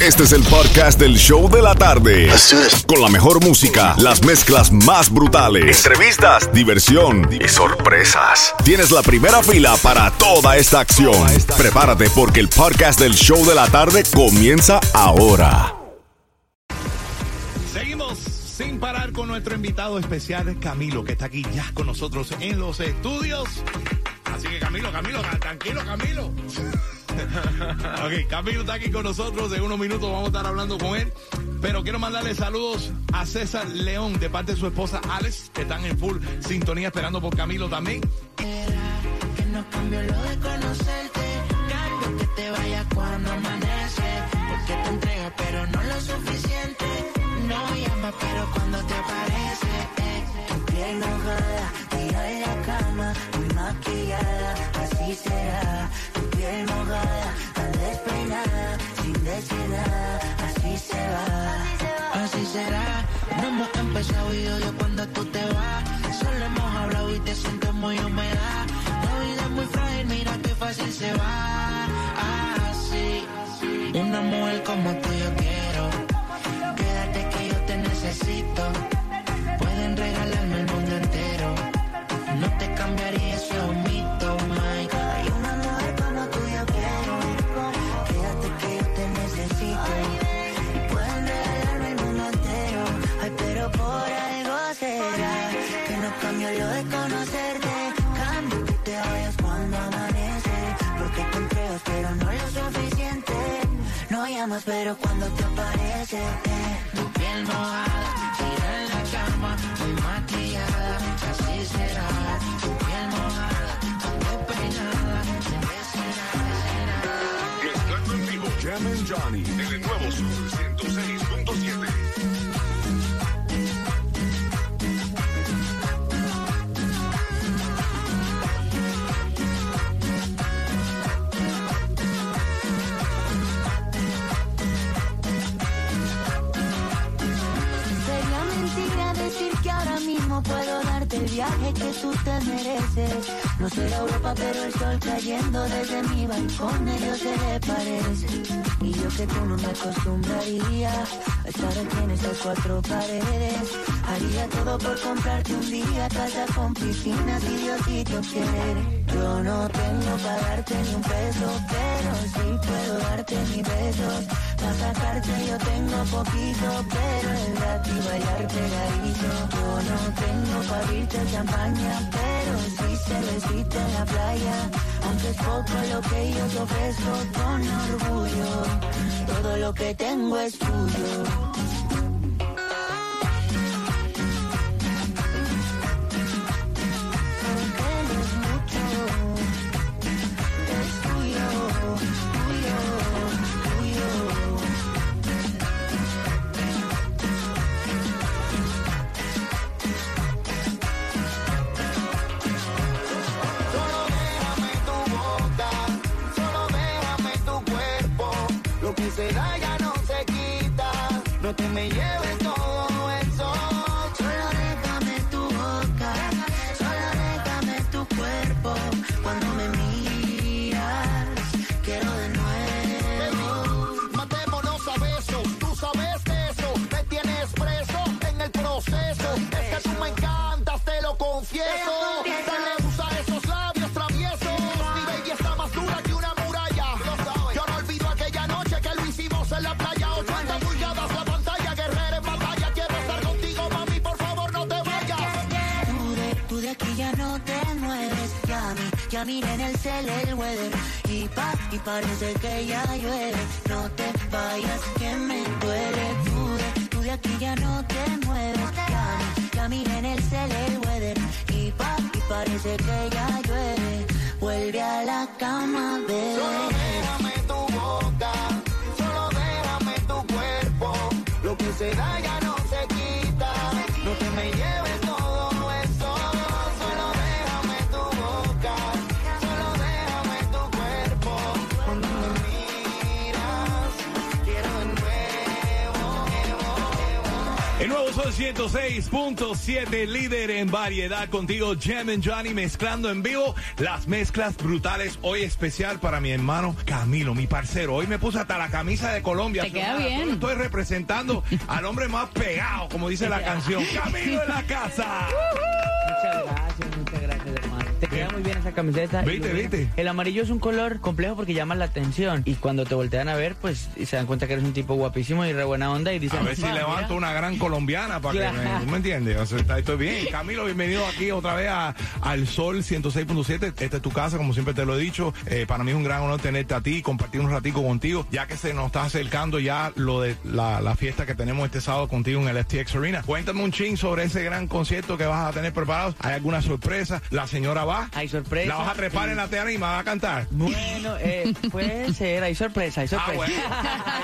Este es el podcast del show de la tarde. Con la mejor música, las mezclas más brutales, entrevistas, diversión y sorpresas. Tienes la primera fila para toda esta acción. Prepárate porque el podcast del show de la tarde comienza ahora. Seguimos sin parar con nuestro invitado especial, Camilo, que está aquí ya con nosotros en los estudios. Así que Camilo, Camilo, tranquilo, Camilo. Ok, Camilo está aquí con nosotros. En unos minutos vamos a estar hablando con él. Pero quiero mandarle saludos a César León de parte de su esposa Alex, que están en full sintonía esperando por Camilo también. no pero cuando te aparece. eh. Muy así será. Tu piel nada, así se va. Así será. No hemos empezado y odio cuando tú te vas. Solo hemos hablado y te siento muy humedad. La vida es muy frágil, mira qué fácil se va. Así. Una mujer como tú yo quiero. Quédate que yo te necesito. Pero cuando te aparece. eh. Tu piel mojada, tira en la cama, muy maquillada. Así será. Tu piel mojada, tan despeinada, nada. Estando en vivo, Jam and Johnny, en el nuevo Sur mereces. No será Europa, pero el sol cayendo desde mi balcón Dios se le parece. Y yo que tú no me acostumbraría a estar aquí en estas cuatro paredes. Haría todo por comprarte un día casa con piscina si Diosito quiere. Yo no tengo para darte ni un peso, pero sí puedo darte mis besos. Para sacarte yo tengo poquito, pero el gratis bailar pegadito. Yo no tengo para abrirte champaña, sí cervecita en la playa. Aunque es poco lo que yo te ofrezco con orgullo, todo lo que tengo es tuyo. Ya, mi, ya miré en el cel el weather. Y pa, y parece que ya llueve. No te vayas, que me duele. Tú de, tú de aquí ya no te mueves. Ya, ya en el cel el weather. Y pa, y parece que ya llueve. Vuelve a la cama, bebé. Solo déjame tu boca, solo déjame tu cuerpo. Lo que se da ya no El nuevo son 106.7, líder en variedad contigo, Jem and Johnny, mezclando en vivo las mezclas brutales. Hoy especial para mi hermano Camilo, mi parcero. Hoy me puse hasta la camisa de Colombia. Te queda bien. Estoy representando al hombre más pegado, como dice la canción. Camilo en la casa. Muchas gracias, muchas gracias, hermano. Te queda muy bien esa camiseta. Viste, viste. El amarillo es un color complejo porque llama la atención. Y cuando te voltean a ver, pues se dan cuenta que eres un tipo guapísimo y re buena onda y dicen... A ver si "Ah, mira". levanto una gran colombiana para que me, ¿tú me entiendes? O sea, está- estoy bien. Camilo, bienvenido aquí otra vez a, al Sol 106.7. Esta es tu casa, como siempre te lo he dicho. Eh, para mí es un gran honor tenerte a ti y compartir un ratico contigo, ya que se nos está acercando ya lo de la, la fiesta que tenemos este sábado contigo en el FTX Arena. Cuéntame un ching sobre ese gran concierto que vas a tener preparado. ¿Hay alguna sorpresa? ¿La señora va? Hay sorpresa. ¿La vas a trepar en la tarima? ¿Va a cantar? Bueno, eh, puede ser, hay sorpresa, hay Ah, sorpresa. bueno.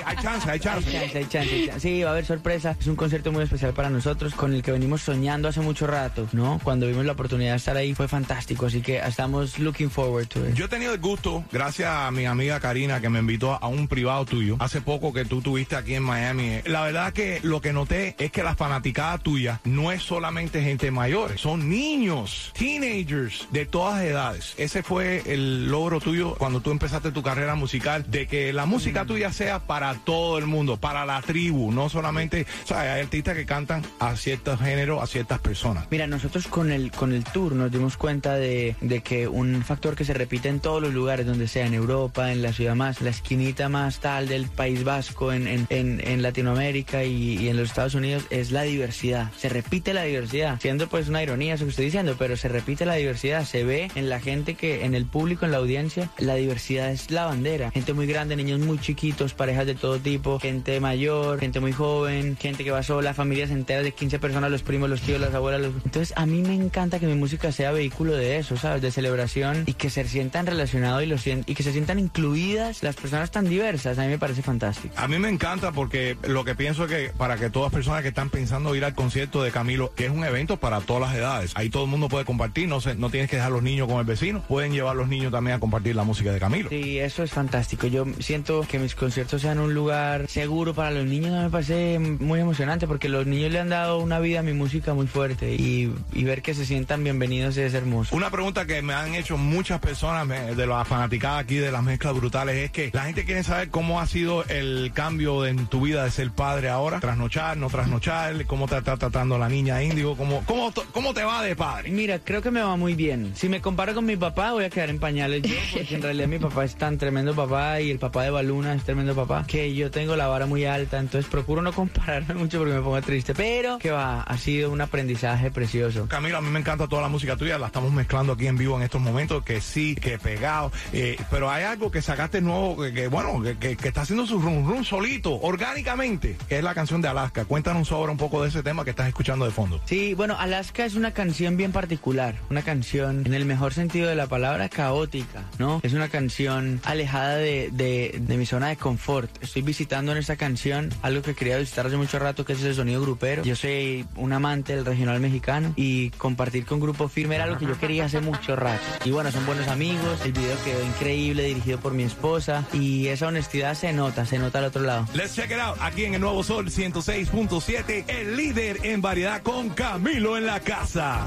Hay, hay chance, hay Hay chance. chance, hay chance, hay chance. Sí, va a haber sorpresa. Es un concierto muy especial para nosotros, con el que venimos soñando hace mucho rato, ¿no? Cuando vimos la oportunidad de estar ahí fue fantástico, así que estamos looking forward to it. Yo he tenido el gusto, gracias a mi amiga Karina, que me invitó a un privado tuyo, hace poco que tú tuviste aquí en Miami. La verdad que lo que noté es que la fanaticada tuya no es solamente gente mayor, son niños, teenagers de todas edades. Ese fue el logro tuyo cuando tú empezaste tu carrera musical, de que la música tuya sea para todo el mundo, para la tribu, no solamente, o sea, hay artistas que cantan a ciertos géneros, a ciertas personas. Mira, nosotros con el, con el tour nos dimos cuenta de, de que un factor que se repite en todos los lugares, donde sea, en Europa, en la ciudad más, la esquinita más tal del País Vasco, en, en, en, en Latinoamérica y, y en los Estados Unidos, es la diversidad. Se repite la diversidad, siendo pues una ironía eso que estoy diciendo, pero se repite la diversidad. Se ve en la gente que, en el público, en la audiencia, la diversidad es la bandera. Gente muy grande, niños muy chiquitos, parejas de todo tipo, gente mayor, gente muy joven, gente que va sola, familias enteras de 15 personas, los primos, los tíos, las abuelas. los- Entonces a mí me encanta que mi música sea vehículo de eso, ¿sabes? De celebración y que se sientan relacionados y, lo y que se sientan incluidas las personas tan diversas. A mí me parece fantástico. A mí me encanta porque lo que pienso es que para que todas personas que están pensando ir al concierto de Camilo, que es un evento para todas las edades, ahí todo el mundo puede compartir, no, se, no tienes que dejar los niños con el vecino, pueden llevar los niños también a compartir la música de Camilo. Sí, eso es fantástico. Yo siento que mis conciertos sean un lugar seguro para los niños. Me parece muy emocionante porque los niños le han dado una vida a mi música muy fuerte y, y ver que se sientan bienvenidos es hermoso. Una pregunta que me han hecho muchas personas me- de la fanaticada aquí de las mezclas brutales es que la gente quiere saber cómo ha sido el cambio en tu vida de ser padre ahora, trasnochar, no trasnochar, cómo te está tratando la niña índigo, cómo, cómo, cómo te va de padre. Mira, creo que me va muy bien. Si me comparo con mi papá, voy a quedar en pañales yo, porque en realidad mi papá es tan tremendo papá y el papá de Baluna es tremendo papá, que yo tengo la vara muy alta, entonces procuro no compararme mucho porque me pongo triste. Pero, que va, ha sido un aprendizaje precioso. Camilo, a mí me encanta toda la música tuya, la estamos mezclando aquí en vivo en estos momentos, que sí, que pegado, eh, pero hay algo que sacaste nuevo, que, que, bueno, que, que- que está haciendo su rum rum solito, orgánicamente, que es la canción de Alaska. Cuéntanos sobre un poco de ese tema que estás escuchando de fondo. Sí, bueno, Alaska es una canción bien particular, una canción en el mejor sentido de la palabra caótica, ¿no? Es una canción alejada de, de- de mi zona de confort. Estoy visitando en esta canción algo que quería visitar hace mucho rato, que es el sonido grupero. Yo soy un amante del regional mexicano y compartir con Grupo Firme era algo que yo quería hace mucho rato. Y bueno, son buenos amigos, el video quedó increíble, dirigido por mi esposa y esa honestidad se nota, se nota al otro lado. Let's check it out, aquí en el Nuevo Sol 106.7, el líder en variedad con Camilo en la casa.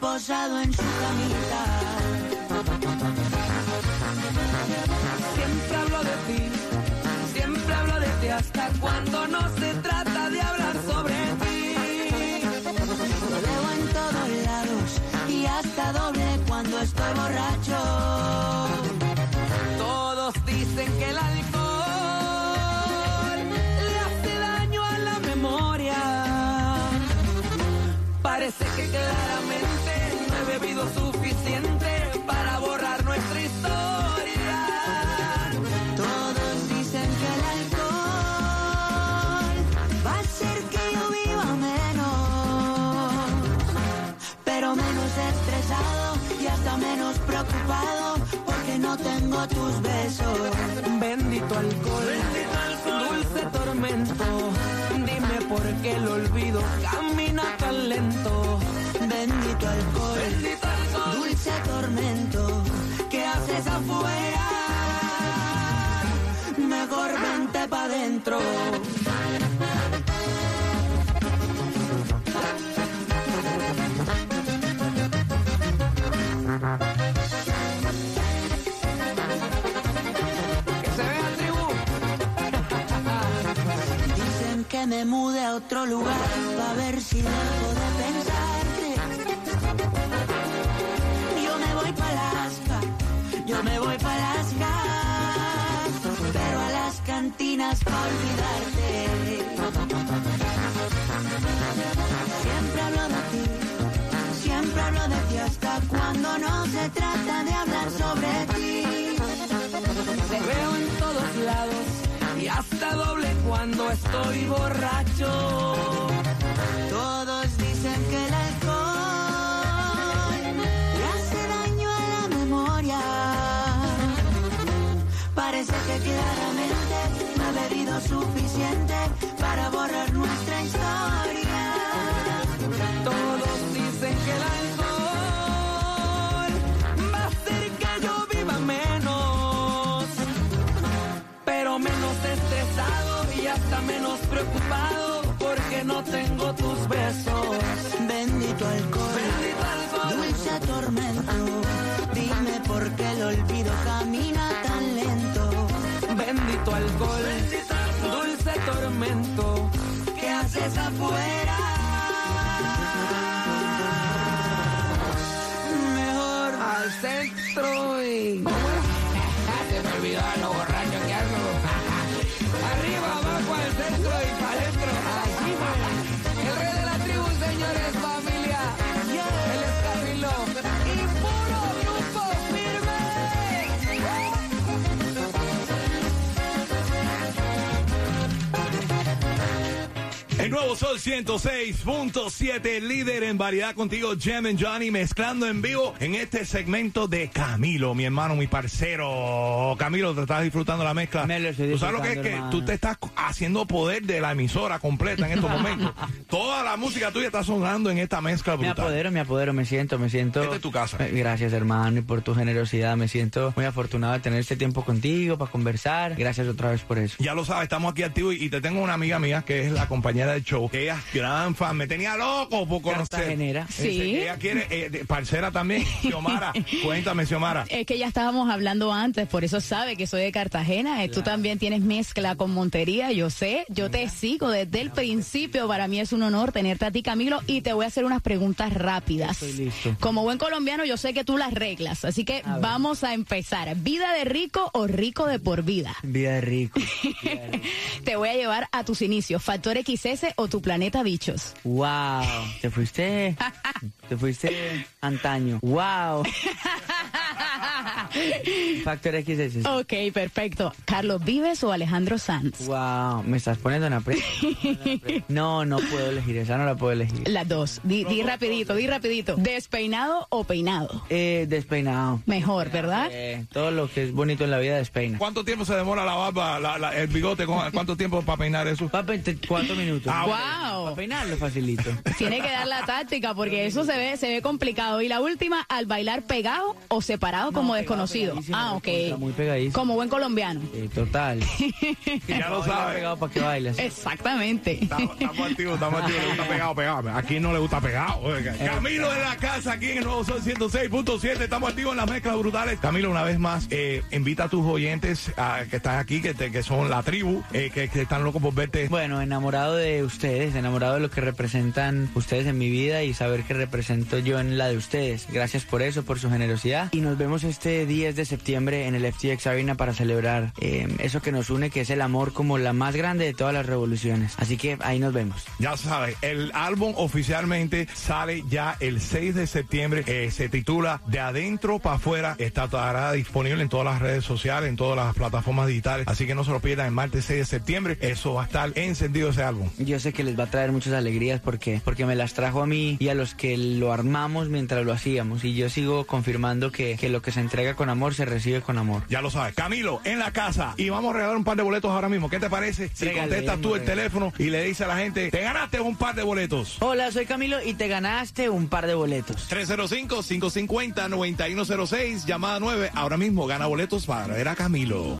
reposado en su camita. Siempre hablo de ti, siempre hablo de ti hasta cuando no se trata de hablar sobre ti. Lo veo en todos lados y hasta doble cuando estoy borracho. Bendito alcohol, dulce tormento. Dime por qué el olvido camina tan lento. Bendito alcohol, dulce tormento. ¿Qué haces afuera? Mejor vente pa' dentro. Me mude a otro lugar para ver si dejo de pensarte. Yo me voy para Alaska, yo me voy para Alaska, pero a las cantinas para olvidarte. Siempre hablo de ti, siempre hablo de ti hasta cuando no se trata de hablar sobre ti. Te veo en todos lados y hasta doble cuando estoy borracho. Todos dicen que el alcohol le hace daño a la memoria. Parece que claramente no he bebido suficiente para borrar nuestra historia. Todos dicen que el alcohol tengo tus besos. Bendito alcohol, Bendito alcohol. dulce tormento. Dime por qué el olvido camina tan lento. Bendito alcohol, dulce tormento. ¿Qué haces afuera? Mejor Al centro y... Se me olvidó a lo borracho que ando. Arriba, abajo, al centro y nuevo Sol 106.7, líder en variedad contigo, Jem and Johnny, mezclando en vivo en este segmento de Camilo, mi hermano, mi parcero. Camilo, te estás disfrutando la mezcla. Me lo estoy ¿Tú sabes lo que es que tú te estás haciendo poder de la emisora completa en estos momentos? Toda la música tuya está sonando en esta mezcla Me brutal. apodero, me apodero, me siento, me siento. Esta es tu casa. Eh, Gracias, hermano, y por tu generosidad. Me siento muy afortunado de tener este tiempo contigo para conversar. Gracias otra vez por eso. Ya lo sabes, estamos aquí activos y, y te tengo una amiga mía que es la compañera del show. Ella es gran fan, me tenía loco por conocer. Cartagenera. Sí. Ella quiere, eh, de- parcera también, Xiomara. Cuéntame, Xiomara. Es que ya estábamos hablando antes, por eso sabe que soy de Cartagena. Eh, Tú también tienes mezcla con Montería, yo sé. Yo te sigo desde el principio. Para mí es un honor tenerte a ti, Camilo, y te voy a hacer unas preguntas rápidas. Estoy listo. Como buen colombiano, yo sé que tú las reglas, así que ver. vamos a empezar. ¿Vida de rico o rico de por vida? Vida de rico. te voy a llevar a tus inicios. ¿Factor XS o tu planeta bichos? wow. Te fuiste. Te fuiste antaño. Wow. Factor XS. Ok, perfecto. ¿Carlos Vives o Alejandro Sanz? Wow. Me estás poniendo en aprieto. No, no puedo elegir. Esa no la puedo elegir. Las dos. Di, di rapidito, di rapidito. ¿Despeinado o peinado? Eh, despeinado. Mejor, ¿verdad? Eh, todo lo que es bonito en la vida despeina. ¿Cuánto tiempo se demora la barba, la- la- el bigote? ¿cu- ¿Cuánto tiempo para peinar eso? Cuatro minutos. Ah, Wow. Para peinarlo facilito. Tiene que dar la táctica porque eso se ve, se ve complicado. Y la última, al bailar pegado o separado como desconocido. Pegadísimo, Ah, ok. muy pegadísimo. Como buen colombiano. Eh, total. Ya lo sabes. pegado para que bailes. Exactamente. Estamos, estamos activos, estamos activos. Le gusta pegado, pegado. Aquí no le gusta pegado. oiga. Camilo de la casa, aquí en el nuevo Sol 106.7. Estamos activos en las mezclas brutales. Camilo, una vez más, eh, invita a tus oyentes a, que están aquí, que, te- que son la tribu, eh, que, que están locos por verte. Bueno, enamorado de ustedes, enamorado de lo que representan ustedes en mi vida y saber que represento yo en la de ustedes. Gracias por eso, por su generosidad. Y nos vemos este 10 de septiembre en el FTX Arena para celebrar eh, eso que nos une, que es el amor como la más grande de todas las revoluciones. Así que ahí nos vemos. Ya sabes, el álbum oficialmente sale ya el 6 de septiembre. Eh, se titula De Adentro para Afuera. Estará disponible en todas las redes sociales, en todas las plataformas digitales. Así que no se lo pierdan el martes 6 de septiembre. Eso va a estar encendido ese álbum. Yo sé que les va a traer muchas alegrías porque, porque me las trajo a mí y a los que lo armamos mientras lo hacíamos. Y yo sigo confirmando que, que lo que que se entrega con amor se recibe con amor. Ya lo sabes. Camilo, en la casa. Y vamos a regalar un par de boletos ahora mismo. ¿Qué te parece? Si Regalemos, contestas tú el teléfono y le dices a la gente, te ganaste un par de boletos. Hola, soy Camilo y te ganaste un par de boletos. 305-550-9106, llamada 9. Ahora mismo gana boletos para ver a Camilo.